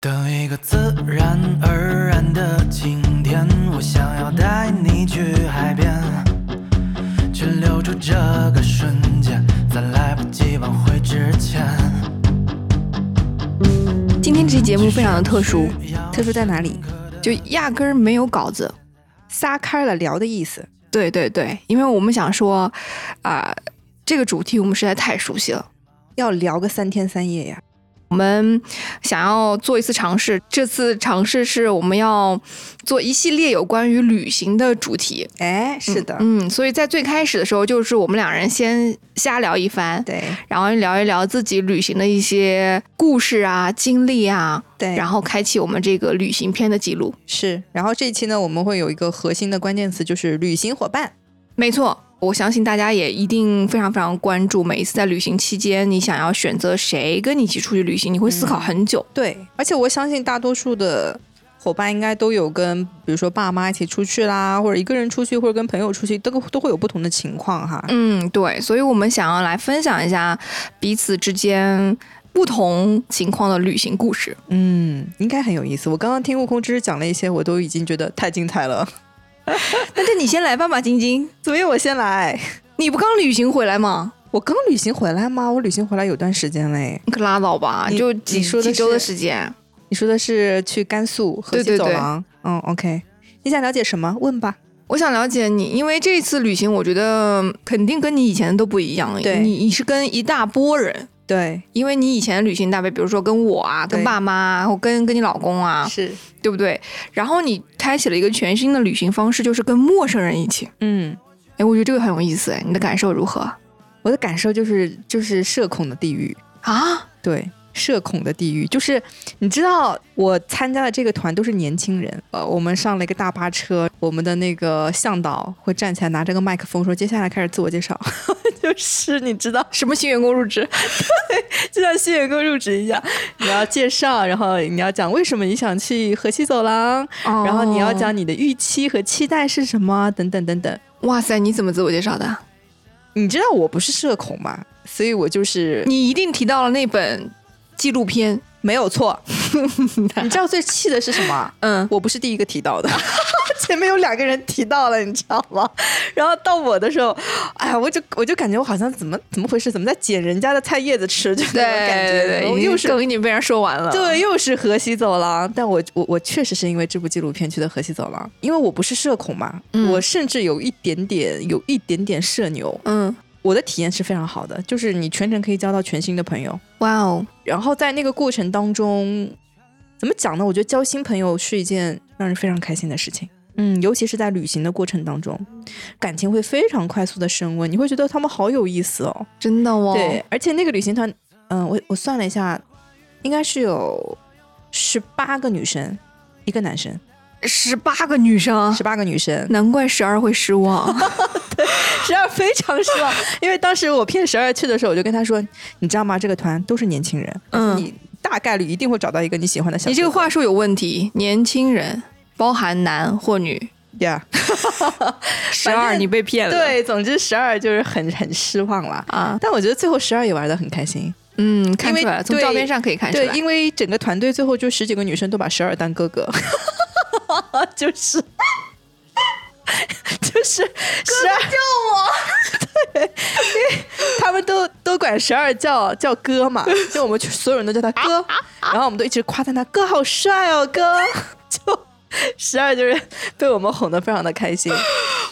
等一个自然而然的晴天，我想要带你去海边，去留住这个瞬间，在来不及挽回之前。今天这期节目非常的特殊，特殊在哪里？就压根儿没有稿子。撒开了聊的意思。对对对，因为我们想说，啊、这个主题我们实在太熟悉了。要聊个三天三夜呀。我们想要做一次尝试，这次尝试是我们要做一系列有关于旅行的主题。哎，是的，嗯，所以在最开始的时候，就是我们两人先瞎聊一番，对然后聊一聊自己旅行的一些故事啊、经历啊，对。然后开启我们这个旅行篇的记录。是，然后这一期呢，我们会有一个核心的关键词，就是旅行伙伴。没错，我相信大家也一定非常非常关注，每一次在旅行期间，你想要选择谁跟你一起出去旅行，你会思考很久。对，而且我相信大多数的伙伴应该都有跟，比如说爸妈一起出去啦，或者一个人出去，或者跟朋友出去，都都会有不同的情况哈。嗯，对，所以我们想要来分享一下彼此之间不同情况的旅行故事。嗯，应该很有意思。我刚刚听悟空之讲了一些，我都已经觉得太精彩了。那就你先来吧，马晶晶，怎么样？我先来。你不刚旅行回来吗？我刚旅行回来吗？我旅行回来有段时间嘞。你可拉倒吧，你就几你说的几周的时间。你说的是去甘肃河西对对对走廊？嗯，OK。你想了解什么？问吧。我想了解你，因为这次旅行，我觉得肯定跟你以前都不一样。对你你是跟一大波人，对，因为你以前的旅行大概，比如说跟我啊，跟爸妈啊，或跟跟你老公啊，是，对不对？然后你开启了一个全新的旅行方式，就是跟陌生人一起。嗯，哎，我觉得这个很有意思。哎，你的感受如何我的感受就是就是社恐的地狱。啊？对，社恐的地狱就是，你知道我参加的这个团都是年轻人，呃，我们上了一个大巴车，我们的那个向导会站起来拿着个麦克风说，接下来开始自我介绍，就是你知道，什么新员工入职？就像新员工入职一样，你要介绍，然后你要讲为什么你想去河西走廊，然后你要哦讲你的预期和期待是什么，等等等等。哇塞，你怎么自我介绍的？你知道我不是社恐嘛，所以我就是你一定提到了那本纪录片。没有错。你知道最气的是什么？嗯，我不是第一个提到的，前面有两个人提到了，你知道吗？然后到我的时候，哎呀，我就我就感觉我好像怎么怎么回事，怎么在捡人家的菜叶子吃，就那种感觉，对对，已经然后又是梗已经被人说完了。对，又是河西走廊。但我我我确实是因为这部纪录片去的河西走廊，因为我不是社恐嘛，嗯我甚至有一点点有一点点社牛，嗯，我的体验是非常好的，就是你全程可以交到全新的朋友。哇哦，然后在那个过程当中，怎么讲呢？我觉得交新朋友是一件让人非常开心的事情。嗯，尤其是在旅行的过程当中，感情会非常快速的升温，你会觉得他们好有意思哦。真的哦。对，，而且那个旅行团，嗯、我我算了一下，应该是有十八个女生，一个男生，十八个女生，十八个女生，难怪十二会失望。十二非常失望，因为当时我骗十二去的时候，我就跟他说，你知道吗？这个团都是年轻人，嗯你大概率一定会找到一个你喜欢的小。你这个话术有问题，年轻人包含男或女。呀 十二，你被骗了。对，总之十二就是很很失望了。啊，但我觉得最后十二也玩的很开心，嗯，看出来了，从照片上可以看出来对，来。因为整个团队最后就十几个女生都把十二当哥哥，就是就是十二救我，对，因为他们都都管十二叫叫哥嘛，就我们所有人都叫他哥，然后我们都一直夸赞他哥好帅哦，哥，就十二就是被我们哄得非常的开心。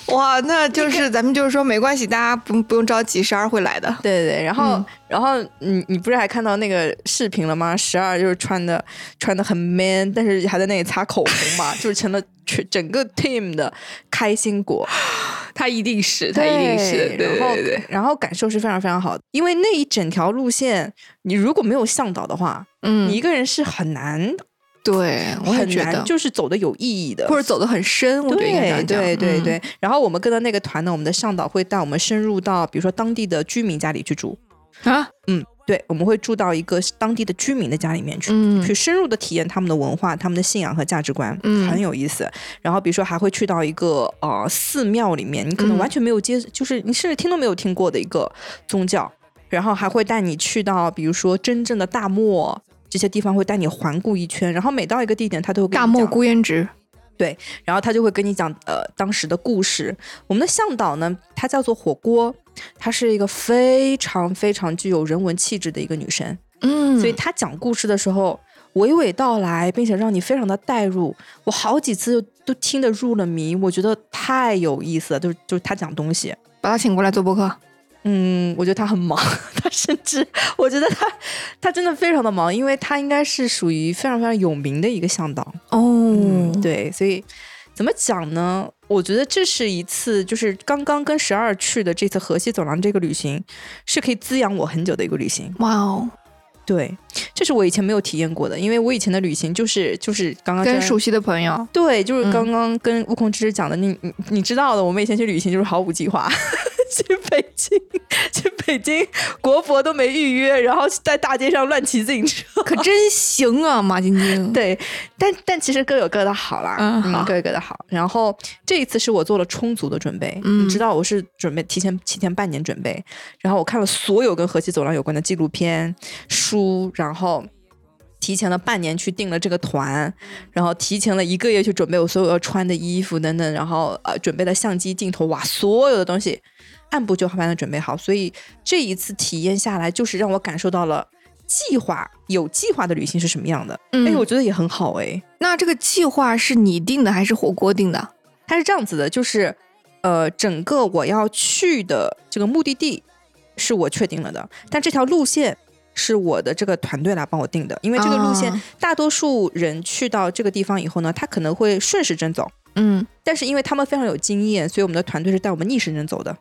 哇，那就是咱们就是说没关系，大家不不用着急，十二会来的。对对对，然后、嗯然后你你不是还看到那个视频了吗？十二就是穿的穿的很 man，但是还在那里擦口红嘛，就是成了全整个 team 的开心果。他一定是，他一定是，对然后对对。然后感受是非常非常好的，因为那一整条路线，你如果没有向导的话，嗯你一个人是很难对，我很觉得。难，就是走的有意义的，或者走得很深，我觉得应该这对对对。对，然后我们跟的那个团呢，我们的向导会带我们深入到，比如说当地的居民家里去住。啊，嗯，对，我们会住到一个当地的居民的家里面去，嗯。去深入的体验他们的文化、他们的信仰和价值观，嗯。很有意思。然后比如说还会去到一个呃寺庙里面，你可能嗯完全没有接，就是你甚至听都没有听过的一个宗教。然后还会带你去到，比如说真正的大漠，这些地方会带你环顾一圈，然后每到一个地点，他都会大漠讲孤烟直，对然后他就会跟你讲呃当时的故事。我们的向导呢，她叫做火锅，她是一个非常非常具有人文气质的一个女生，嗯所以她讲故事的时候娓娓道来，并且让你非常的带入。我好几次都听得入了迷，我觉得太有意思了。就是就是她讲东西，把她请过来做播客。嗯，我觉得他很忙，他甚至我觉得他他真的非常的忙，因为他应该是属于非常非常有名的一个向导。哦，嗯，对，所以怎么讲呢？我觉得这是一次，就是刚刚跟十二去的这次河西走廊这个旅行，是可以滋养我很久的一个旅行。哇哦，对，这是我以前没有体验过的，因为我以前的旅行就是就是刚刚在跟熟悉的朋友，对，就是嗯刚刚跟悟空之之讲的，你你你知道的，我们以前去旅行就是毫无计划，去北京，去北京，国博都没预约，然后在大街上乱骑自行车。可真行啊，马晶晶。对，但但其实各有各的好啦，各有各的好。然后这一次是我做了充足的准备，嗯你知道我是准备提前提前半年准备，然后我看了所有跟河西走廊有关的纪录片、书，然后。提前了半年去定了这个团，然后提前了一个月去准备我所有要穿的衣服等等，然后呃准备了相机、镜头，哇，所有的东西按部就班的准备好。所以这一次体验下来，就是让我感受到了计划有计划的旅行是什么样的。嗯哎，我觉得也很好哎。那这个计划是你定的还是火锅定的？它是这样子的，就是呃，整个我要去的这个目的地是我确定了的，但这条路线是我的这个团队来帮我定的，因为这个路线、啊大多数人去到这个地方以后呢，他可能会顺时针走，嗯但是因为他们非常有经验，所以我们的团队是带我们逆时针走的。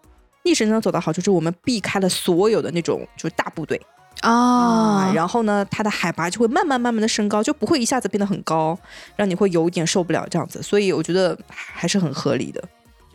逆时针走的好处就是我们避开了所有的那种就是大部队啊，然后呢，它的海拔就会慢慢慢慢的升高，就不会一下子变得很高，让你会有一点受不了这样子。所以我觉得还是很合理的。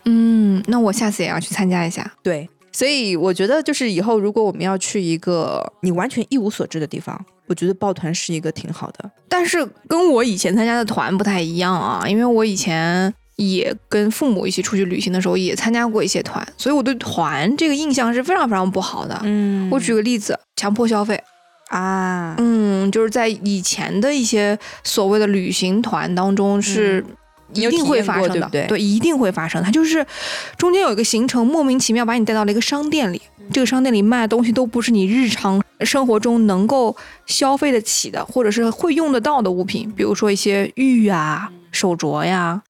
嗯，那我下次也要去参加一下。对，所以我觉得就是以后如果我们要去一个你完全一无所知的地方，我觉得抱团是一个挺好的。但是跟我以前参加的团不太一样啊，因为我以前也跟父母一起出去旅行的时候也参加过一些团，所以我对团这个印象是非常非常不好的。嗯我举个例子，强迫消费，啊，嗯，就是在以前的一些所谓的旅行团当中是。一定会发生的，对一定会发生。它就是中间有一个行程，莫名其妙把你带到了一个商店里，这个商店里卖的东西都不是你日常生活中能够消费得起的，或者是会用得到的物品，比如说一些玉啊、手镯呀，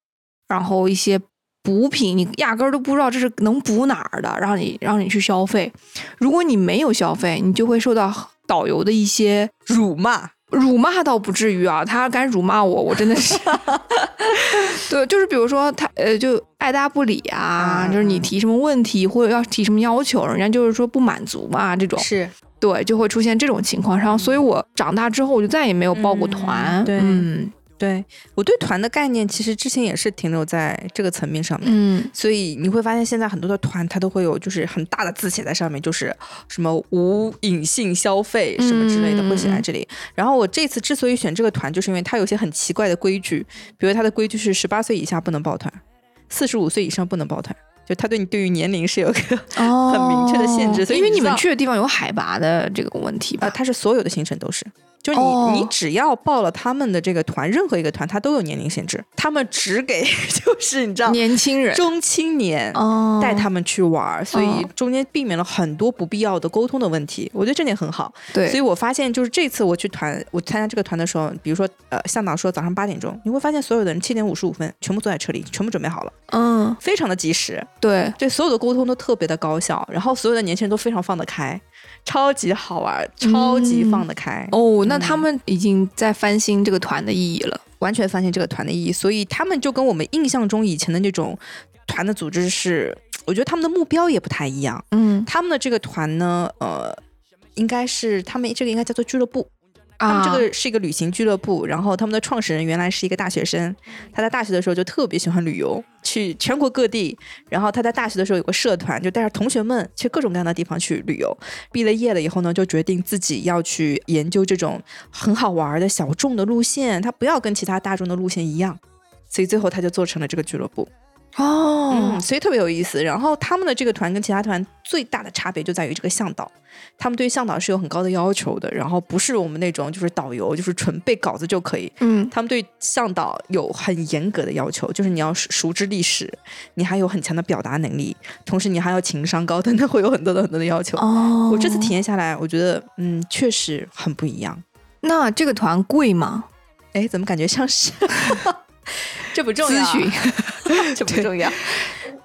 然后一些补品，你压根儿都不知道这是能补哪儿的，让你让你去消费。如果你没有消费，你就会受到导游的一些辱骂。辱骂倒不至于啊，他敢辱骂我，我真的是，对，就是比如说他呃，就爱答不理啊，嗯就是你提什么问题或者要提什么要求，人家就是说不满足嘛，这种，是对，就会出现这种情况。然后，所以我长大之后我就再也没有报过团，嗯对嗯对我对团的概念，其实之前也是停留在这个层面上面。嗯所以你会发现，现在很多的团它都会有就是很大的字写在上面，就是什么无隐性消费什么之类的嗯会写在这里。然后我这次之所以选这个团，就是因为它有些很奇怪的规矩，比如它的规矩是十八岁以下不能报团，四十五岁以上不能报团，就它对你对于年龄是有个哦很明确的限制所以因为你们去的地方有海拔的这个问题吧？呃，它是所有的行程都是。就是你，哦。你只要报了他们的这个团，任何一个团，他都有年龄限制，他们只给 就是你知道年轻人。中青年哦。带他们去玩儿，所以哦。中间避免了很多不必要的沟通的问题。我觉得这点很好，对，所以我发现就是这次我去团，我参加这个团的时候，比如说呃，向导说早上八点钟，你会发现所有的人七点五十五分全部坐在车里，全部准备好了，嗯，非常的及时，对，对所有的沟通都特别的高效，然后所有的年轻人都非常放得开，超级好玩，超级放得开。哦，那他们已经在翻新这个团的意义了。完全翻新这个团的意义，所以他们就跟我们印象中以前的那种团的组织是，我觉得他们的目标也不太一样。嗯他们的这个团呢，呃，应该是他们这个应该叫做俱乐部，他啊，们这个是一个旅行俱乐部，然后他们的创始人原来是一个大学生，他在大学的时候就特别喜欢旅游，去全国各地，然后他在大学的时候有个社团，就带着同学们去各种各样的地方去旅游。毕了业了以后呢，就决定自己要去研究这种很好玩的小众的路线，他不要跟其他大众的路线一样，所以最后他就做成了这个俱乐部。哦嗯，，所以特别有意思。然后他们的这个团跟其他团最大的差别就在于这个向导，他们对向导是有很高的要求的，然后不是我们那种就是导游就是纯背稿子就可以。嗯，他们对向导有很严格的要求，就是你要熟熟知历史，你还有很强的表达能力，同时你还要情商高，等等，会有很多的很多的要求。哦，我这次体验下来，我觉得嗯，确实很不一样。那这个团贵吗？哎，怎么感觉像是？这不重要，咨询，这不重要。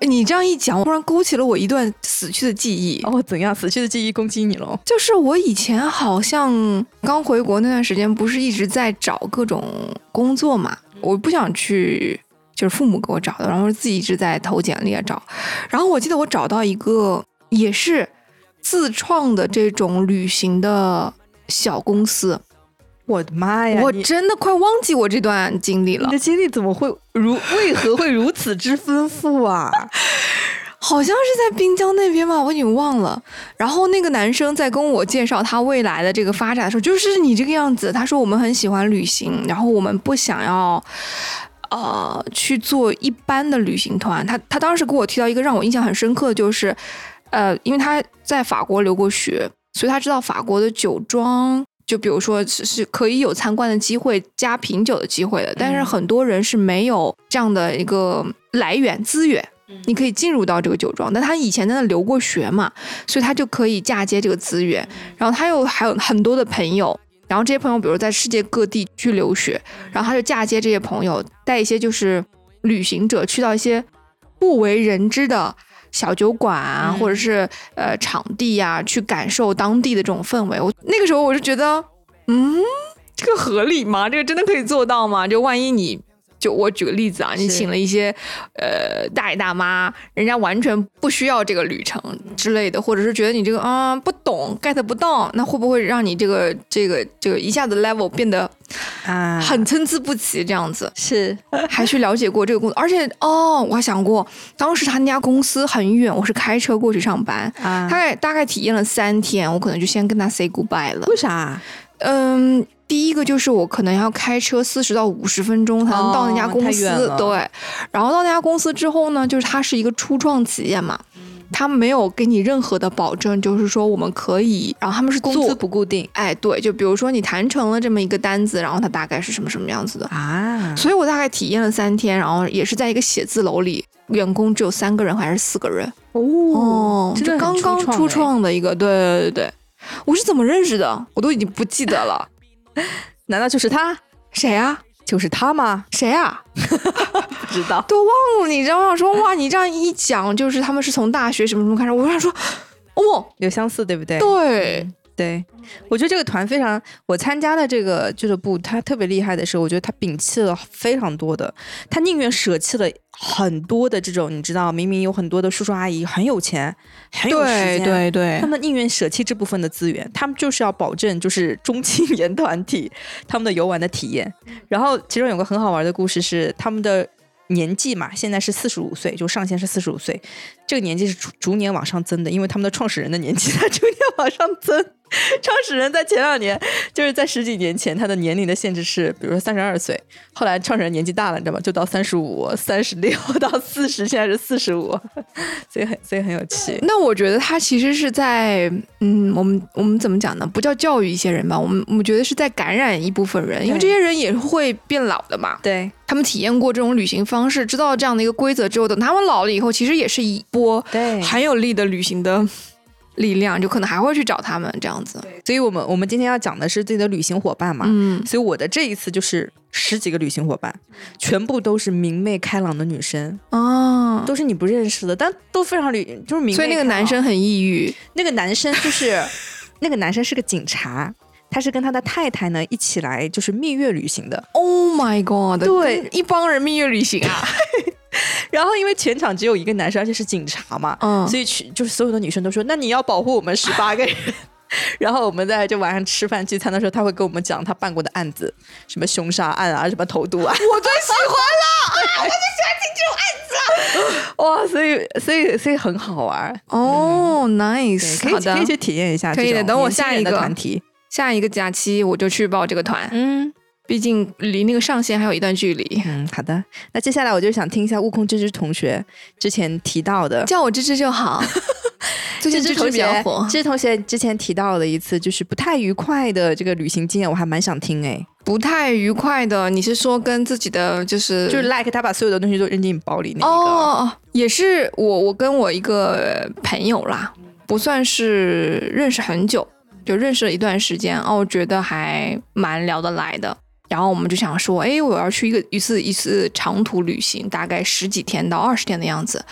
你这样一讲，突然勾起了我一段死去的记忆。哦，怎样？死去的记忆攻击你喽？就是我以前好像刚回国那段时间，不是一直在找各种工作嘛？我不想去，就是父母给我找的，然后自己一直在投简历啊找。然后我记得我找到一个也是自创的这种旅行的小公司，我的妈呀！我真的快忘记我这段经历了你的。经历怎么会如 为何会如此之丰富啊？好像是在滨江那边吧，我已经忘了。然后那个男生在跟我介绍他未来的这个发展的时候，就是你这个样子。他说我们很喜欢旅行，然后我们不想要。呃，去做一般的旅行团，他他当时给我提到一个让我印象很深刻的，就是，呃，因为他在法国留过学，所以他知道法国的酒庄，就比如说是是可以有参观的机会加品酒的机会的，但是很多人是没有这样的一个来源资源，你可以进入到这个酒庄，但他以前在那留过学嘛，所以他就可以嫁接这个资源。然后他又还有很多的朋友，然后这些朋友比如在世界各地去留学，然后他就嫁接这些朋友，带一些就是旅行者去到一些不为人知的小酒馆啊，嗯或者是呃场地啊，去感受当地的这种氛围。我那个时候我就觉得，嗯，这个合理吗？这个真的可以做到吗？就万一你。就我举个例子啊，你请了一些呃大爷大妈，人家完全不需要这个旅程之类的，或者是觉得你这个啊、不懂 get 不到，那会不会让你这个这个这个一下子 level 变得啊，很参差不齐这样子？是 还去了解过这个工作，而且哦，我还想过，当时他那家公司很远，我是开车过去上班，啊大概大概体验了三天，我可能就先跟他 say goodbye 了。为啥？嗯，第一个就是我可能要开车四十到五十分钟才能到那家哦公司，对。然后到那家公司之后呢，就是它是一个初创企业嘛，嗯他没有给你任何的保证，就是说我们可以，然后他们是工资不固定哎，对，就比如说你谈成了这么一个单子，然后它大概是什么什么样子的。啊？所以我大概体验了三天，然后也是在一个写字楼里，员工只有三个人还是四个人哦真的很就刚刚初创的一个，对对对对，我是怎么认识的，我都已经不记得了。难道就是他？谁啊？就是他吗？谁啊？不 知道。都忘了，你知道吗？说哇，你这样一讲，就是他们是从大学什么什么开始，我就想说，哦，有相似，对不对？对，对，我觉得这个团非常，我参加的这个俱乐部，他特别厉害的是，我觉得他摒弃了非常多的，他宁愿舍弃了很多的这种，你知道，明明有很多的叔叔阿姨很有钱，很有时对间，对对他，们宁愿舍弃这部分的资源，他们就是要保证就是中青 年团体他们的游玩的体验。然后其中有个很好玩的故事是他们的。年纪嘛，现在是四十五岁，就上限是四十五岁，这个年纪是逐逐年往上增的，因为他们的创始人的年纪 在逐年往上增。创始人在前两年，就是在十几年前，他的年龄的限制是，比如说三十二岁，后来创始人年纪大了，你知道吗？就到三十五、三十六到四十，现在是四十五，所以很所以很有趣。那我觉得他其实是在，嗯，我们我们怎么讲呢？不叫教育一些人吧，我们我们觉得是在感染一部分人，因为这些人也会变老的嘛。对他们体验过这种旅行方式，知道这样的一个规则之后，等他们老了以后，其实也是一波对很有力的旅行的力量，就可能还会去找他们这样子。所以我们我们今天要讲的是自己的旅行伙伴嘛，嗯，所以我的这一次就是十几个旅行伙伴，全部都是明媚开朗的女生，哦，都是你不认识的，但都非常旅，就是明媚。所以那个男生，很抑郁。那个男生就是 那个男生是个警察，他是跟他的太太呢一起来就是蜜月旅行的。Oh my god！对一帮人蜜月旅行啊。然后因为全场只有一个男生，而且是警察嘛，嗯所以去就是所有的女生都说，那你要保护我们十八个人。然后我们在就晚上吃饭聚餐的时候，他会跟我们讲他办过的案子，什么凶杀案啊，什么投毒案。我最喜欢了啊，我最喜欢听这种案子了。哇，所以所以所以很好玩，哦对，，nice，可以好的可以去体验一下可以的等我下一个团体。下一个假期我就去报这个团。嗯，毕竟离那个上限还有一段距离。嗯，好的。那接下来我就想听一下悟空芝芝同学之前提到的，叫我芝芝就好。最近芝芝芝芝同学比较火，芝芝同学之前提到的一次就是不太愉快的这个旅行经验，我还蛮想听哎。不太愉快的，你是说跟自己的就是就是 like 他把所有的东西都扔进你包里那个。哦，也是我我跟我一个朋友啦，不算是认识很久，就认识了一段时间，哦，我觉得还蛮聊得来的。然后我们就想说，哎，我要去一个一次一次长途旅行，大概十几天到二十天的样子，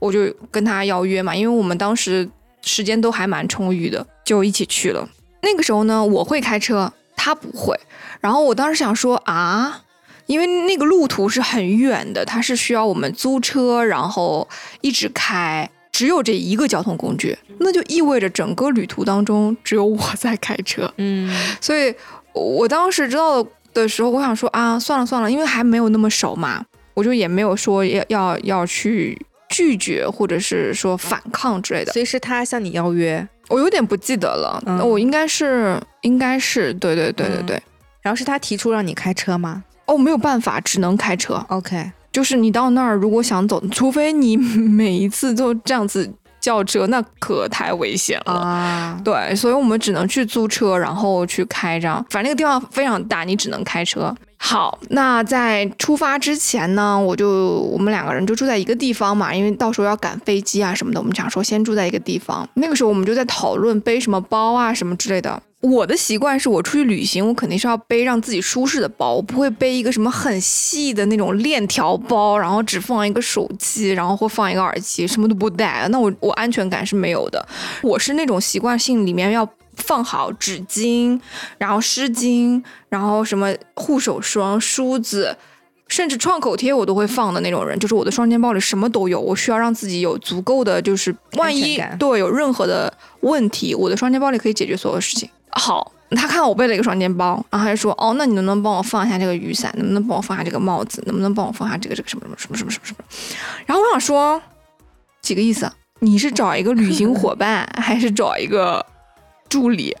我就跟他邀约嘛，因为我们当时时间都还蛮充裕的，就一起去了。那个时候呢，我会开车，他不会。然后我当时想说啊，因为那个路途是很远的，它是需要我们租车，然后一直开，只有这一个交通工具，那就意味着整个旅途当中只有我在开车。嗯，所以我当时知道的时候，我想说啊，算了算了，因为还没有那么熟嘛，我就也没有说要要要去拒绝或者是说反抗之类的。所以是他向你邀约，我有点不记得了，嗯我应该是应该是对对对对对。然后是他提出让你开车吗哦，没有办法，只能开车。？OK，就是你到那儿，如果想走，除非你 每一次都这样子叫车，那可太危险了。啊，对，所以我们只能去租车，然后去开这样。反正那个地方非常大，你只能开车。好，那在出发之前呢，我就我们两个人就住在一个地方嘛，因为到时候要赶飞机啊什么的，我们想说先住在一个地方。那个时候我们就在讨论背什么包啊什么之类的。我的习惯是我出去旅行，我肯定是要背让自己舒适的包，我不会背一个什么很细的那种链条包，然后只放一个手机，然后或放一个耳机，什么都不带，那我我安全感是没有的。我是那种习惯性里面要放好纸巾，然后湿巾，然后什么护手霜、梳子，甚至创口贴我都会放的那种人。就是我的双肩包里什么都有，我需要让自己有足够的，就是万一对有任何的问题，我的双肩包里可以解决所有事情。好。他看我背了一个双肩包，然后他就说：“哦，那你能不能帮我放下这个雨伞？能不能帮我放下这个帽子？能不能帮我放下这个这个什么什么什么什么什么什么？”然后我想说，几个意思？你是找一个旅行伙伴，还是找一个助理？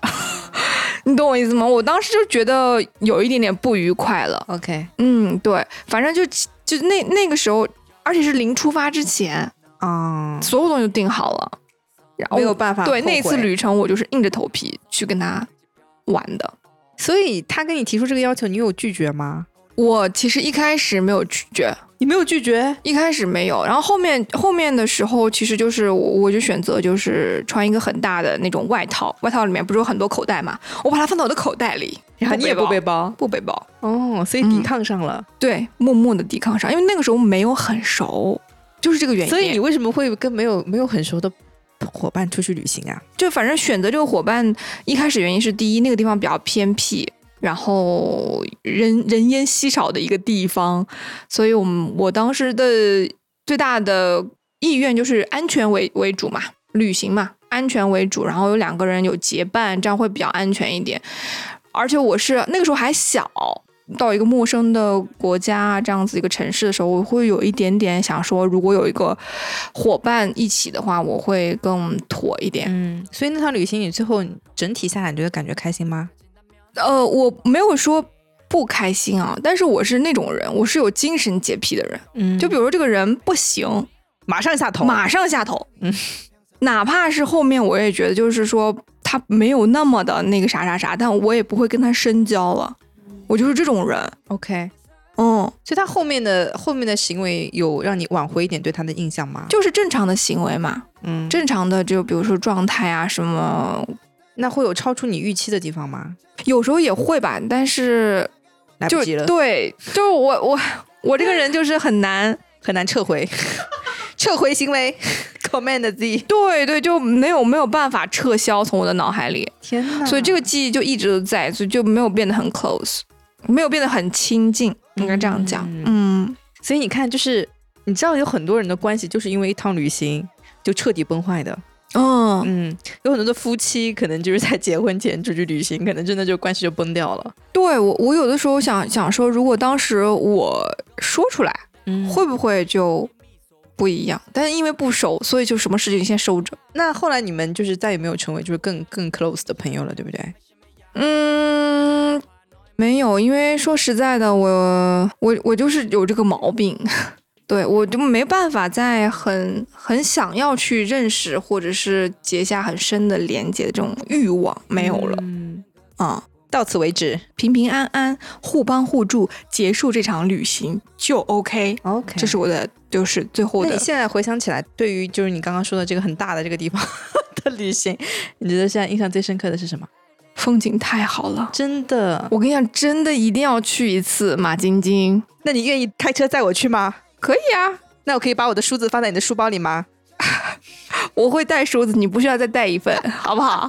你懂我意思吗？我当时就觉得有一点点不愉快了。OK，嗯，对，反正就就那那个时候，而且是临出发之前，啊，所有东西都定好了，然后没有办法对那次旅程，我就是硬着头皮去跟他玩的。所以他跟你提出这个要求，你有拒绝吗？我其实一开始没有拒绝，你没有拒绝，一开始没有，然后后面后面的时候，其实就是我我就选择就是穿一个很大的那种外套，外套里面不是有很多口袋嘛，我把它放到我的口袋里，然后你也不背包不背包，哦，所以抵抗上了。对，默默的抵抗上，因为那个时候没有很熟，就是这个原因。所以你为什么会跟没有没有很熟的伙伴出去旅行啊？就反正选择这个伙伴，一开始原因是第一，那个地方比较偏僻，然后人人烟稀少的一个地方，所以我们我当时的最大的意愿就是安全为为主嘛，旅行嘛，安全为主，然后有两个人有结伴，这样会比较安全一点。而且我是那个时候还小，到一个陌生的国家这样子一个城市的时候，我会有一点点想说，如果有一个伙伴一起的话，我会更妥一点。嗯，所以那趟旅行你最后整体下来，你觉得感觉开心吗？呃，我没有说不开心啊，但是我是那种人，我是有精神洁癖的人。嗯就比如说这个人不行，马上下头，马上下头。嗯，哪怕是后面我也觉得，就是说他没有那么的那个啥啥啥，但我也不会跟他深交了。我就是这种人。OK。嗯，所以他后面的后面的行为有让你挽回一点对他的印象吗？就是正常的行为嘛，嗯，正常的就比如说状态啊什么，那会有超出你预期的地方吗？有时候也会吧，但是就来不及了，对，就是我我我这个人就是很难。很难撤回，撤回行为，Command Z。对对，就没有没有办法撤销从我的脑海里，天哪！所以这个记忆就一直都在，所以就没有变得很 close，没有变得很亲近，应该这样讲。嗯，所以你看，就是你知道有很多人的关系就是因为一趟旅行就彻底崩坏的。嗯，嗯，有很多的夫妻可能就是在结婚前出去旅行，可能真的就关系就崩掉了。对我我有的时候想想说，如果当时我说出来，嗯会不会就不一样？但是因为不熟，所以就什么事情先收着。那后来你们就是再也没有成为就是更更 close 的朋友了，对不对？嗯，没有，因为说实在的，我我我就是有这个毛病，对我就没办法在很很想要去认识或者是结下很深的连接的这种欲望没有了嗯，啊、到此为止。平平安安，互帮互助，结束这场旅行就 OK。OK，这是我的，就是最后的那你现在回想起来，对于就是你刚刚说的这个很大的这个地方 的旅行，你觉得现在印象最深刻的是什么？风景太好了。真的？我跟你讲，真的一定要去一次马晶晶。那你愿意开车载我去吗？可以啊，那我可以把我的梳子放在你的书包里吗？我会带梳子，你不需要再带一份，好不好？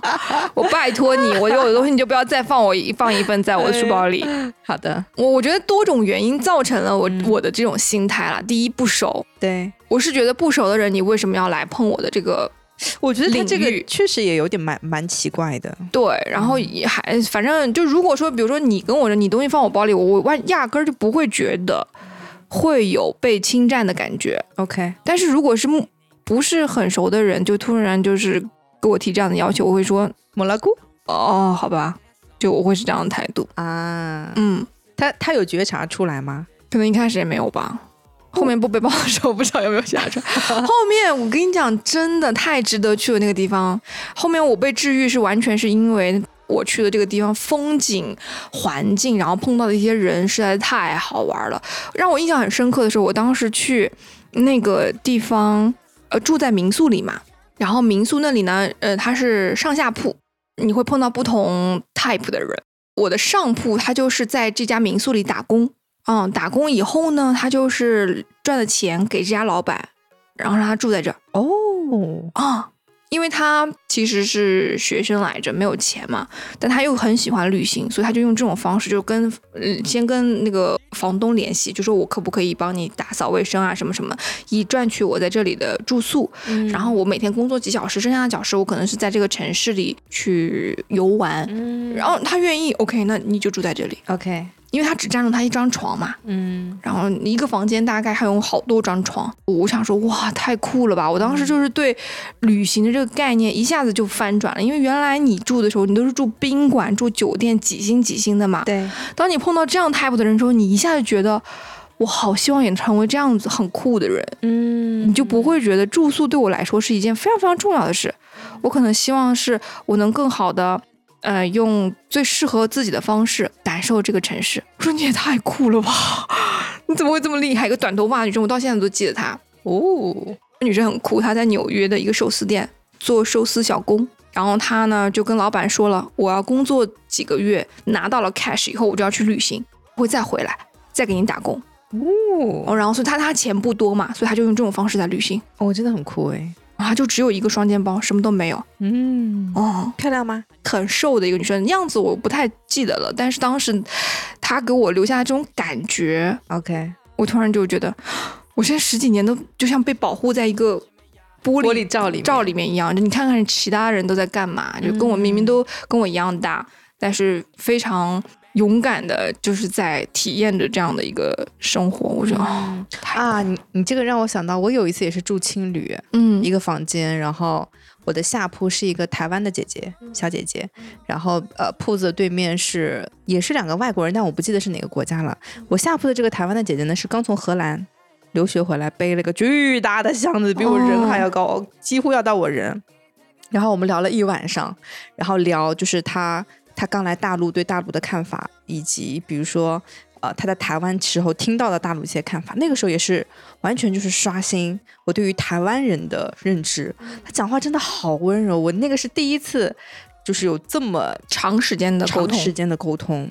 我拜托你，我有的东西你就不要再放我一 放一份在我的书包里。好的，我我觉得多种原因造成了我、我的这种心态啦。第一，不熟，对，我是觉得不熟的人，你为什么要来碰我的这个 我觉得他这个确实也有点蛮蛮奇怪的。对，然后也还反正就如果说，比如说你跟我说你东西放我包里，我我万压根儿就不会觉得会有被侵占的感觉。OK，但是如果是不不是很熟的人，就突然就是给我提这样的要求，我会说莫拉姑哦，好吧，就我会是这样的态度。啊，嗯，他他有觉察出来吗？可能一开始也没有吧。后面不背包的时候，我不知道有没有下船。后面我跟你讲，真的太值得去了那个地方。后面我被治愈是完全是因为我去的这个地方风景、环境，然后碰到的一些人实在是太好玩了。让我印象很深刻的是，我当时去那个地方，呃，住在民宿里嘛。然后民宿那里呢，呃，它是上下铺，你会碰到不同 type 的人。我的上铺他就是在这家民宿里打工，嗯，打工以后呢，他就是赚的钱给这家老板，然后让他住在这儿哦，啊。因为他其实是学生来着，没有钱嘛，但他又很喜欢旅行，所以他就用这种方式，就跟呃先跟那个房东联系，就说我可不可以帮你打扫卫生啊，什么什么，以赚取我在这里的住宿。然后我每天工作几小时，剩下的小时我可能是在这个城市里去游玩。嗯然后他愿意，OK，那你就住在这里，OK，因为他只占用他一张床嘛。嗯然后一个房间大概还有好多张床，我想说哇，太酷了吧！我当时就是对旅行的这个概念一下子就翻转了，因为原来你住的时候，你都是住宾馆、住酒店，几星几星的嘛。对，当你碰到这样 type 的人之后，你一下就觉得，我好希望也成为这样子很酷的人，嗯你就不会觉得住宿对我来说是一件非常非常重要的事。我可能希望是我能更好的。呃，用最适合自己的方式感受这个城市。我 说你也太酷了吧！你怎么会这么厉害？一个短头发女生，我到现在都记得她。哦，女生很酷，她在纽约的一个寿司店做寿司小工。然后她呢就跟老板说了，我要工作几个月，拿到了 cash 以后，我就要去旅行，会再回来，再给你打工。哦，哦，然后所以她她钱不多嘛，所以她就用这种方式在旅行。哦，真的很酷哎，然后就只有一个双肩包，什么都没有。嗯，哦，漂亮吗？很瘦的一个女生，样子我不太记得了，但是当时她给我留下这种感觉，OK，我突然就觉得，我现在十几年都就像被保护在一个玻璃玻璃罩里罩里面一样，就你看看其他人都在干嘛，就跟我明明都跟我一样大，但是非常勇敢的，就是在体验着这样的一个生活。我觉得、啊，你你这个让我想到，我有一次也是住青旅，嗯一个房间，然后我的下铺是一个台湾的姐姐，小姐姐，然后呃铺子对面是也是两个外国人，但我不记得是哪个国家了。我下铺的这个台湾的姐姐呢，是刚从荷兰留学回来，背了个巨大的箱子，比我人还要高，几乎要到我人。然后我们聊了一晚上，然后聊就是她她刚来大陆对大陆的看法，以及比如说。呃，他在台湾时候听到的大陆一些看法，那个时候也是完全就是刷新我对于台湾人的认知。他讲话真的好温柔，我那个是第一次，就是有这么长时间的沟通，长时间的沟通，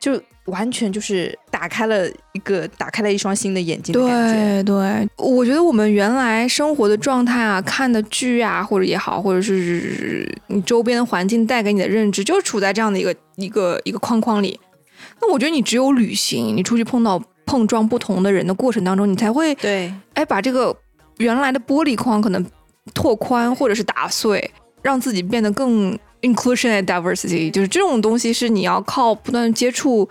就完全就是打开了一个打开了一双新的眼睛的感觉。对对，我觉得我们原来生活的状态啊，看的剧啊，或者也好，或者是你周边的环境带给你的认知，就是处在这样的一个一个一个框框里。那我觉得你只有旅行，你出去碰到碰撞不同的人的过程当中，你才会对哎把这个原来的玻璃框可能拓宽或者是打碎，让自己变得更 inclusion and diversity。就是这种东西是你要靠不断接触，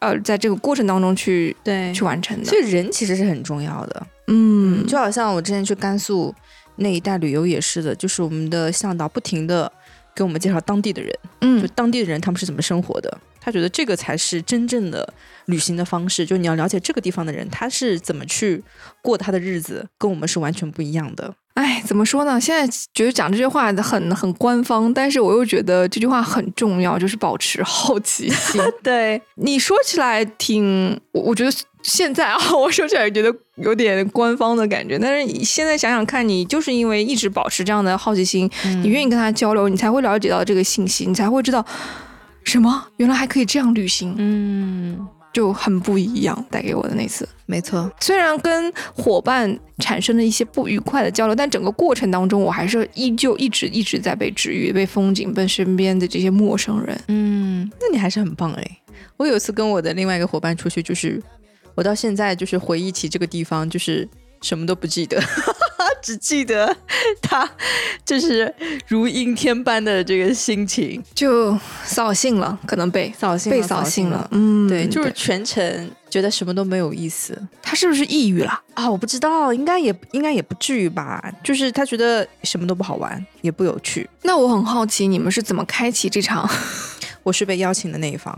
呃，在这个过程当中去对去完成的。所以人其实是很重要的。嗯，就好像我之前去甘肃那一带旅游也是的，就是我们的向导不停的给我们介绍当地的人，嗯就嗯当地的人他们是怎么生活的。他觉得这个才是真正的旅行的方式，就你要了解这个地方的人他是怎么去过他的日子，跟我们是完全不一样的。哎，怎么说呢？现在觉得讲这句话很很官方，但是我又觉得这句话很重要，就是保持好奇心。对，你说起来挺，我我觉得现在啊，我说起来觉得有点官方的感觉，但是你现在想想看，你就是因为一直保持这样的好奇心，嗯你愿意跟他交流，你才会了解到这个信息，你才会知道什么原来还可以这样旅行，嗯，就很不一样。带给我的那次，没错，虽然跟伙伴产生了一些不愉快的交流，但整个过程当中，我还是依旧一直一直在被治愈，被风景，被身边的这些陌生人。嗯，那你还是很棒哎。我有一次跟我的另外一个伙伴出去，就是我到现在就是回忆起这个地方，就是什么都不记得，只记得他就是如阴天般的这个心情，就扫兴了，可能被扫兴被扫兴了。。嗯，对，就是全程觉得什么都没有意思他是不是抑郁了？啊！我不知道，应该也应该也不至于吧。就是他觉得什么都不好玩，也不有趣。那我很好奇，你们是怎么开启这场？我是被邀请的那一方。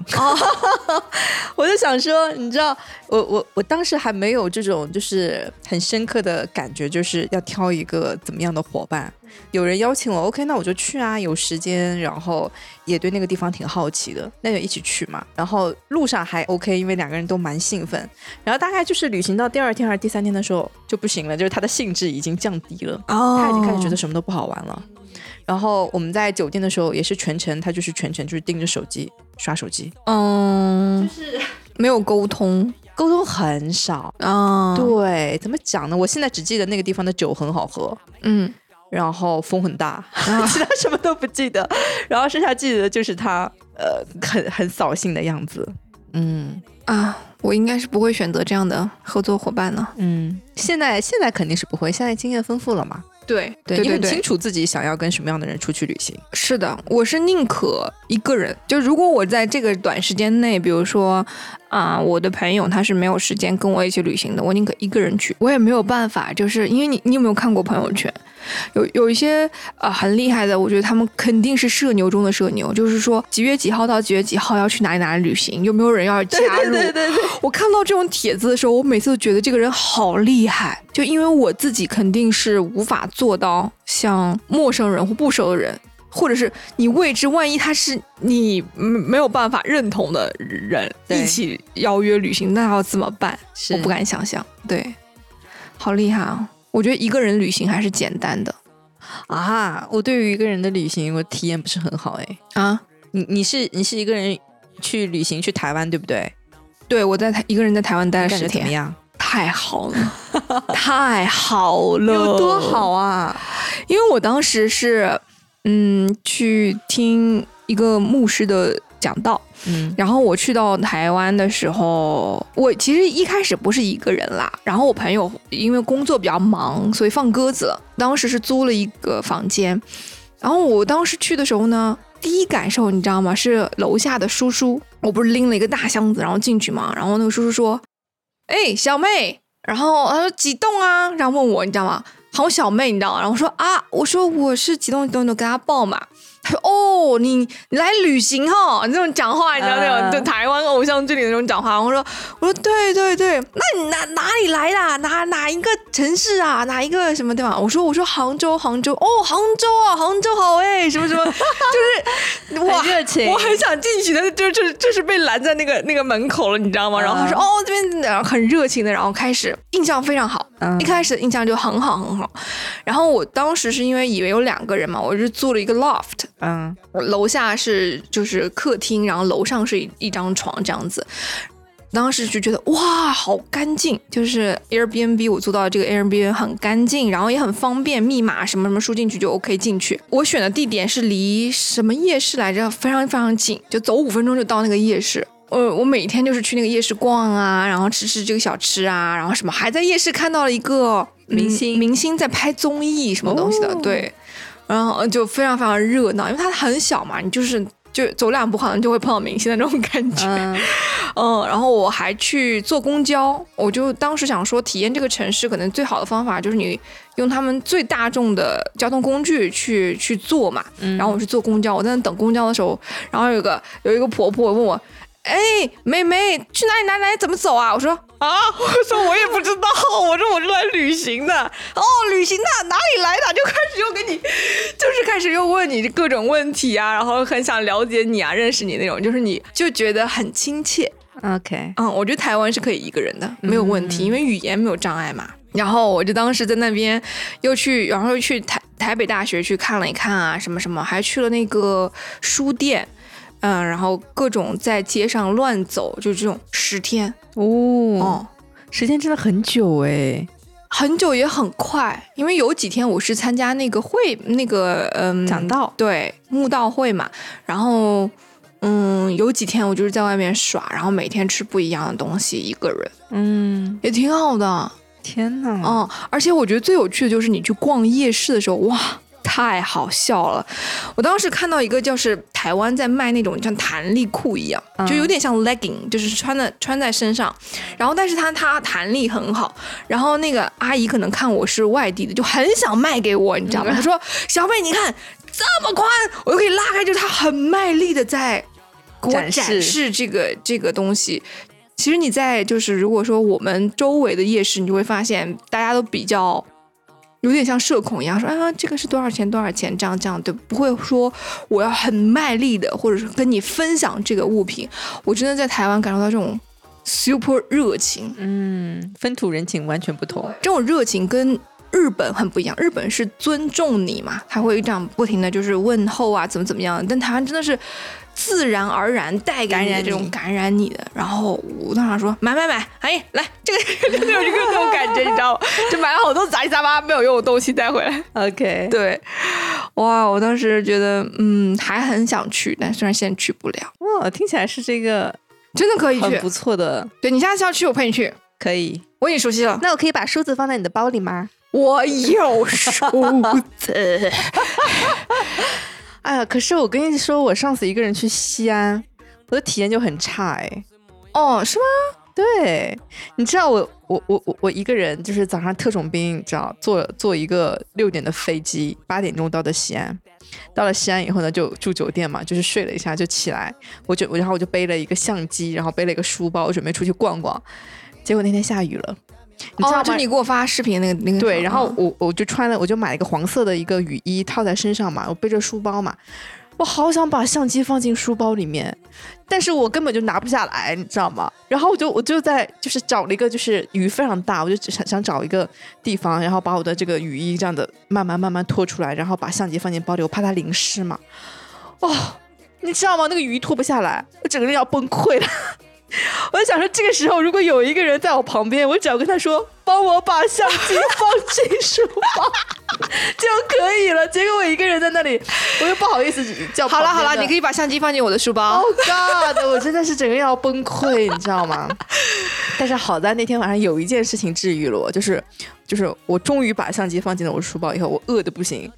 我就想说，你知道，我我我当时还没有这种就是很深刻的感觉，就是要挑一个怎么样的伙伴。有人邀请我，OK，那我就去啊，有时间，然后也对那个地方挺好奇的，那就一起去嘛。然后路上还 OK，因为两个人都蛮兴奋。然后大概就是旅行到第二天还是第三天的时候就不行了，就是他的兴致已经降低了。哦他已经开始觉得什么都不好玩了。然后我们在酒店的时候也是全程，他就是全程就是盯着手机刷手机，嗯，就是没有沟通沟通很少。啊。，对，怎么讲呢？我现在只记得那个地方的酒很好喝，嗯，然后风很大，啊 其他什么都不记得。然后剩下记得的就是他呃很很扫兴的样子。嗯啊，我应该是不会选择这样的合作伙伴呢。嗯，现在现在肯定是不会，现在经验丰富了嘛。对对你很清楚自己想要跟什么样的人出去旅行。是的，我是宁可一个人。就如果我在这个短时间内，比如说啊、我的朋友他是没有时间跟我一起旅行的，我宁可一个人去。我也没有办法，就是因为你，你有没有看过朋友圈？有有一些呃很厉害的，我觉得他们肯定是社牛中的社牛，就是说几月几号到几月几号要去哪里哪里旅行，有没有人要加入对？对对，我看到这种帖子的时候，我每次都觉得这个人好厉害，就因为我自己肯定是无法做到像陌生人或不熟的人，或者是你未知，万一他是你嗯没有办法认同的人一起邀约旅行，那要怎么办？我不敢想象。对，好厉害啊！我觉得一个人旅行还是简单的啊，我对于一个人的旅行，我体验不是很好哎。啊。你你是你是一个人去旅行去台湾对不对？对，我在台一个人在台湾待了十天，怎么样？太好了，太好了，有多好啊！因为我当时是，嗯，去听一个牧师的讲道，嗯然后我去到台湾的时候，我其实一开始不是一个人啦，然后我朋友因为工作比较忙，所以放鸽子了。当时是租了一个房间，然后我当时去的时候呢，第一感受你知道吗？是楼下的叔叔，我不是拎了一个大箱子然后进去嘛，然后那个叔叔说：“哎，小妹。”然后他说几栋啊，然后问我，你知道吗？喊我小妹，你知道吗？然后我说啊，我说我是几栋几栋，就跟他报嘛。他说哦，你你来旅行哈，你这种讲话，你知道那种、嗯就台湾偶像剧里的那种讲话。我说我说对对对，那你哪哪里来的啊？哪哪一个城市啊？哪一个什么地方？我说我说杭州杭州哦，杭州啊，杭州好哎，什么什么，就是我很热情我很想进去，但是就就就是被拦在那个那个门口了，你知道吗？然后他说、嗯哦这边然后很热情的，然后开始印象非常好，嗯一开始的印象就很好很好。然后我当时是因为以为有两个人嘛，我就租了一个 loft，嗯楼下是就是客厅，然后楼上是一一张床这样子。当时就觉得哇，好干净！就是 Airbnb 我租到这个 Airbnb 很干净，然后也很方便，密码什么什么输进去就 OK 进去。我选的地点是离什么夜市来着，非常非常近，就走五分钟就到那个夜市。呃，我每天就是去那个夜市逛啊，然后吃吃这个小吃啊，然后什么还在夜市看到了一个嗯明星明星在拍综艺什么东西的，哦对，然后就非常非常热闹，因为它很小嘛，你就是就走两步好像就会碰到明星的那种感觉。嗯 嗯，然后我还去坐公交，我就当时想说，体验这个城市可能最好的方法就是你用他们最大众的交通工具去去坐嘛。然后我是坐公交，我在那等公交的时候，然后有个有一个婆婆问我。哎，妹妹，去哪里？哪里？哪里？怎么走啊？我说啊，我说我也不知道，我说我是来旅行的。哦，旅行的哪里来的？就开始又给你，就是开始又问你各种问题啊，然后很想了解你啊，认识你那种，就是你就觉得很亲切。，OK，嗯，我觉得台湾是可以一个人的，没有问题，因为语言没有障碍嘛。然后我就当时在那边又去，然后又去台台北大学去看了一看啊，什么什么，还去了那个书店，嗯，然后各种在街上乱走，就这种十天，哦，哦，时间真的很久哎，很久也很快，因为有几天我是参加那个会，那个嗯讲道对慕道会嘛，然后嗯有几天我就是在外面耍，然后每天吃不一样的东西，一个人嗯，也挺好的。天呐，哦，而且我觉得最有趣的就是你去逛夜市的时候，哇，太好笑了！我当时看到一个就是台湾在卖那种像弹力裤一样，就有点像 legging，就是穿的穿在身上，然后但是它它弹力很好，然后那个阿姨可能看我是外地的，就很想卖给我，你知道吗？她说：“小妹，你看这么宽，我就可以拉开，就是她很卖力的在给我展示展示这个这个东西。”其实你在就是如果说我们周围的夜市，你就会发现大家都比较有点像社恐一样，说啊这个是多少钱多少钱这样这样，对，不会说我要很卖力的，或者是跟你分享这个物品。我真的在台湾感受到这种 super 热情，嗯，风土人情完全不同，这种热情跟日本很不一样。日本是尊重你嘛，他会这样不停的就是问候啊，怎么怎么样。但台湾真的是自然而然带给你的感染这种感染你的。然后我当时说买买买，哎来这个就有一个这种感觉，你知道吗？就买了好多杂七杂八没有用的东西带回来。OK，对，哇，我当时觉得嗯还很想去，但虽然现在去不了，哇，听起来是这个真的可以去很不。错的，对你下次要去，我陪你去，可以。我已经熟悉了。那我可以把梳子放在你的包里吗？我有梳子。哎呀，可是我跟你说，我上次一个人去西安，我的体验就很差哎。哦，是吗？对，你知道我我我我我一个人就是早上特种兵，你知道坐坐一个六点的飞机，八点钟到的西安。到了西安以后呢，就住酒店嘛，就是睡了一下就起来，我就然后我就背了一个相机，然后背了一个书包，我准备出去逛逛。结果那天下雨了，你知道哦，吗？就你给我发视频那个那个。对，然后嗯我我就穿了，我就买了一个黄色的一个雨衣套在身上嘛，我背着书包嘛，我好想把相机放进书包里面，但是我根本就拿不下来，你知道吗？然后我就我就在就是找了一个就是雨非常大，我就想想找一个地方，然后把我的这个雨衣这样的慢慢慢慢拖出来，然后把相机放进包里，我怕它淋湿嘛。哦，你知道吗？那个雨衣脱不下来，我整个人要崩溃了。我就想说，这个时候如果有一个人在我旁边，我只要跟他说：“帮我把相机放进书包 就可以了。”结果我一个人在那里，我又不好意思叫。好了好了，你可以。把相机放进我的书包。Oh God！我真的是整个人要崩溃，你知道吗？但是好在那天晚上有一件事情治愈了我，就是就是我终于把相机放进了我的书包以后，我饿的不行，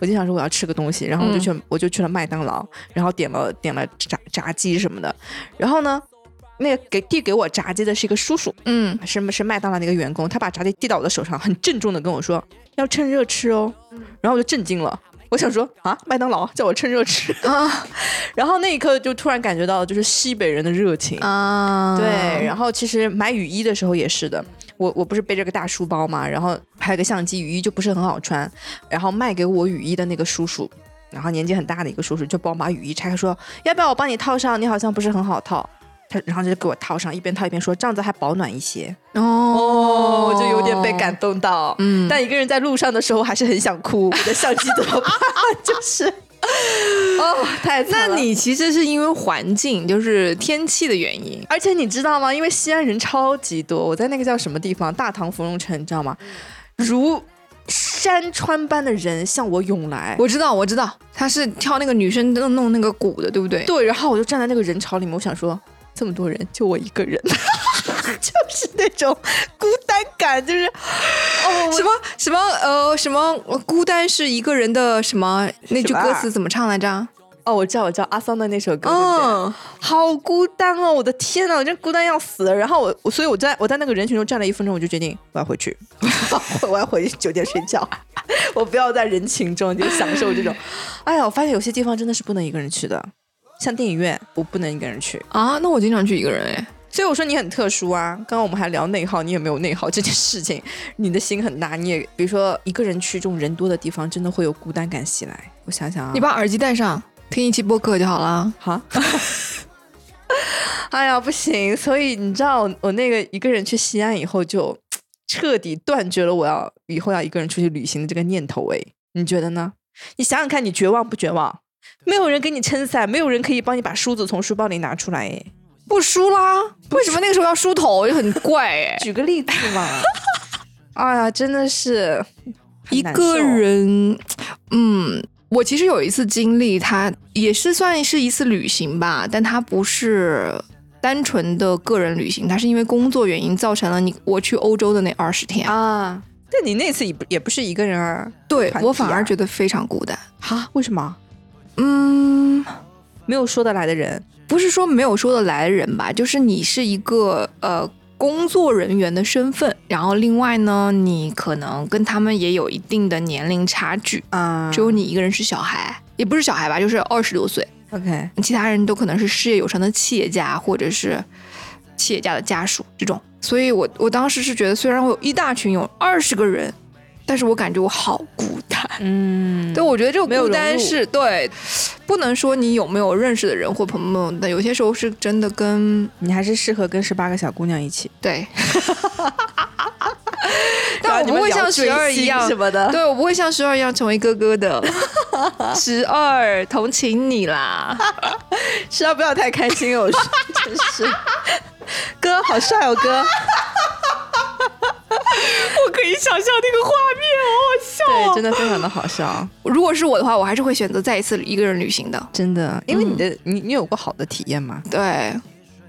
我就想说我要吃个东西，然后我就去、我就去了麦当劳，然后点了点了炸炸鸡什么的，然后呢，那个给递给我炸鸡的是一个叔叔，嗯，是是麦当劳的一个员工，他把炸鸡递到我的手上，很郑重的跟我说要趁热吃哦，然后我就震惊了。我想说啊，麦当劳叫我趁热吃啊 然后那一刻就突然感觉到就是西北人的热情。啊，对，然后其实买雨衣的时候也是的，我我不是背着个大书包嘛，然后还有个相机，雨衣就不是很好穿，然后卖给我雨衣的那个叔叔，然后年纪很大的一个叔叔就帮我把雨衣拆开，说要不要我帮你套上？你好像不是很好套。他然后就给我套上，一边套一边说这样子还保暖一些。哦，我就有点被感动到。嗯但一个人在路上的时候还是很想哭，我的相机怎么办？就是，哦，太那惨了。你其实是因为环境，就是天气的原因。而且你知道吗？因为西安人超级多，我在那个叫什么地方，大唐芙蓉城，你知道吗？如山川般的人向我涌来。我知道，我知道，他是跳那个女生弄弄那个鼓的，对不对？对，然后我就站在那个人潮里面，我想说，这么多人，就我一个人，就是那种孤单感，就是哦，什么什么呃什么呃孤单是一个人的什么那句歌词怎么唱来着？哦，我知道，我知道阿桑的那首歌？嗯，好孤单哦！我的天呐，我真孤单要死了。然后我，我所以我在我在那个人群中站了一分钟，我就决定我要回去，我要回酒店睡觉，我不要在人群中就享受这种。哎呀，我发现有些地方真的是不能一个人去的，像电影院，我不能一个人去。啊，那我经常去一个人哎。所以我说你很特殊啊。刚刚我们还聊内耗，你有没有内耗这件事情？你的心很大，你也比如说一个人去这种人多的地方，真的会有孤单感袭来。我想想啊，你把耳机戴上，听一期播客就好了。好。哎呀，不行！所以你知道，我那个一个人去西安以后，就彻底断绝了我要以后要一个人出去旅行的这个念头。哎，你觉得呢？你想想看，你绝望不绝望？没有人给你撑伞，没有人可以帮你把梳子从书包里拿出来。哎，不梳啦？为什么那个时候要梳头？就很怪哎。举个例子嘛。哎呀，真的是一个人，嗯。我其实有一次经历，它也是算是一次旅行吧，但它不是单纯的个人旅行，它是因为工作原因造成了你我去欧洲的那二十天啊。但你那次也不也不是一个人啊，对我反而觉得非常孤单哈？为什么？嗯，没有说得来的人，不是说没有说得来的人吧，就是你是一个呃。工作人员的身份，然后另外呢，你可能跟他们也有一定的年龄差距啊，只有你一个人是小孩，也不是小孩吧，就是二十多岁。OK，其他人都可能是事业有成的企业家，或者是企业家的家属这种。所以我我当时是觉得，虽然我有一大群，有二十个人。但是我感觉我好孤单，嗯，对，我觉得这个孤单是对，不能说你有没有认识的人或朋友，但有些时候是真的跟你还是适合跟十八个小姑娘一起，对，但我不会像十二一样什么的，对我不会像十二一样成为哥哥的，十二同情你啦，十二不要太开心哦，真是，哥好帅哦，哥。我可以想象那个画面，好好笑，对，真的非常的好笑。如果是我的话，我还是会选择再一次一个人旅行的，真的，因为你的你你有过好的体验吗？对，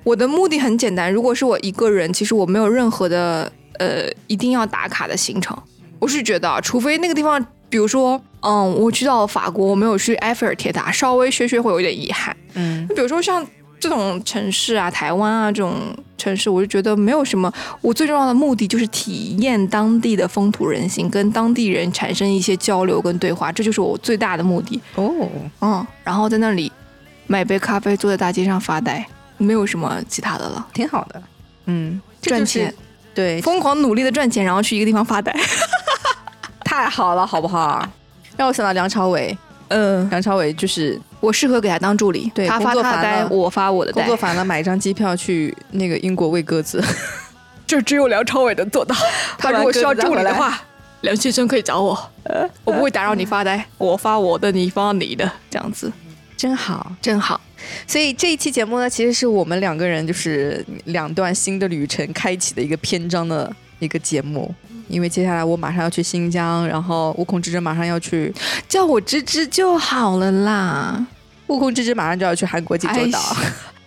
我的目的很简单，如果是我一个人，其实我没有任何的呃一定要打卡的行程。我是觉得，除非那个地方，比如说，嗯，我去到法国，我没有去埃菲尔铁塔，稍微学学会有一点遗憾。嗯，比如说像。这种城市啊，台湾啊，这种城市，我就觉得没有什么。我最重要的目的就是体验当地的风土人情，跟当地人产生一些交流跟对话，这就是我最大的目的。哦，嗯，然后在那里买杯咖啡，坐在大街上发呆，没有什么其他的了，挺好的。嗯，赚钱，对，疯狂努力的赚钱，然后去一个地方发呆，太好了，好不好？让我想到梁朝伟。嗯，梁朝伟就是我适合给他当助理，对，他发他的呆，我发我的呆。工作烦了，买一张机票去那个英国喂鸽子，这只有梁朝伟能做到。他如果需要助理的话，梁先生可以找我，我不会打扰你发呆，我发我的，你发你的，这样子真好，真好。所以这一期节目呢，其实是我们两个人就是两段新的旅程开启的一个篇章的一个节目。因为接下来我马上要去新疆，然后悟空之之马上要去，叫我芝芝就好了啦。悟空之之马上就要去韩国济州岛，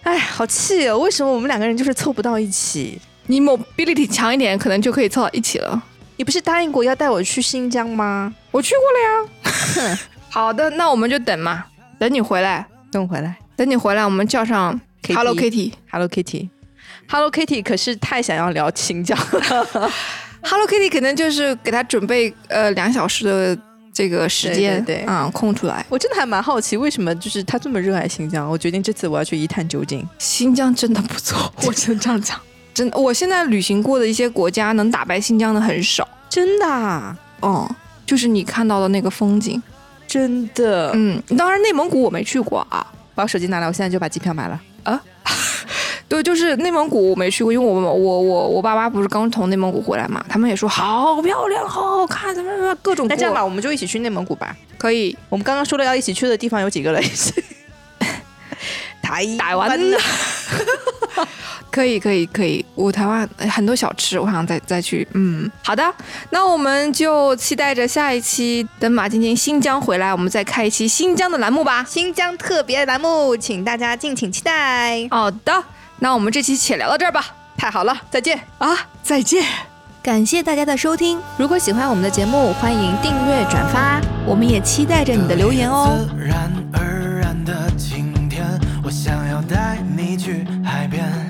哎，好气哦！为什么我们两个人就是凑不到一起？你 mobility 强一点，可能就可以凑到一起了。你不是答应过要带我去新疆吗？我去过了呀。好的，那我们就等嘛，等你回来，等我回来，等你回来，我们叫上 Hello Kitty，Hello Kitty，Hello Kitty，可是太想要聊新疆了。Hello Kitty 可能就是给他准备呃两小时的这个时间，对，啊，空出来。我真的还蛮好奇，为什么就是他这么热爱新疆？我决定这次我要去一探究竟。新疆真的不错，我只能这样讲。真，我现在旅行过的一些国家能打败新疆的很少，真的。啊嗯，就是你看到的那个风景，真的。嗯，当然内蒙古我没去过啊。把手机拿来，我现在就把机票买了。啊。对，就是内蒙古我没去过，因为我我我我爸妈不是刚从内蒙古回来嘛，他们也说好漂亮，好好看，怎么怎么各种。那这样吧，我们就一起去内蒙古吧。可以，我们刚刚说了要一起去的地方有几个嘞？台台湾的。可以可以可以，我台湾很多小吃，我想再再去。嗯，好的，那我们就期待着下一期，等马晶晶新疆回来，我们再开一期新疆的栏目吧，新疆特别栏目，请大家敬请期待。好的。那我们这期且聊到这儿吧，太好了，再见啊，再见！感谢大家的收听，如果喜欢我们的节目，欢迎订阅转发，我们也期待着你的留言哦。自然而然的的晴天，我想要带你去海边。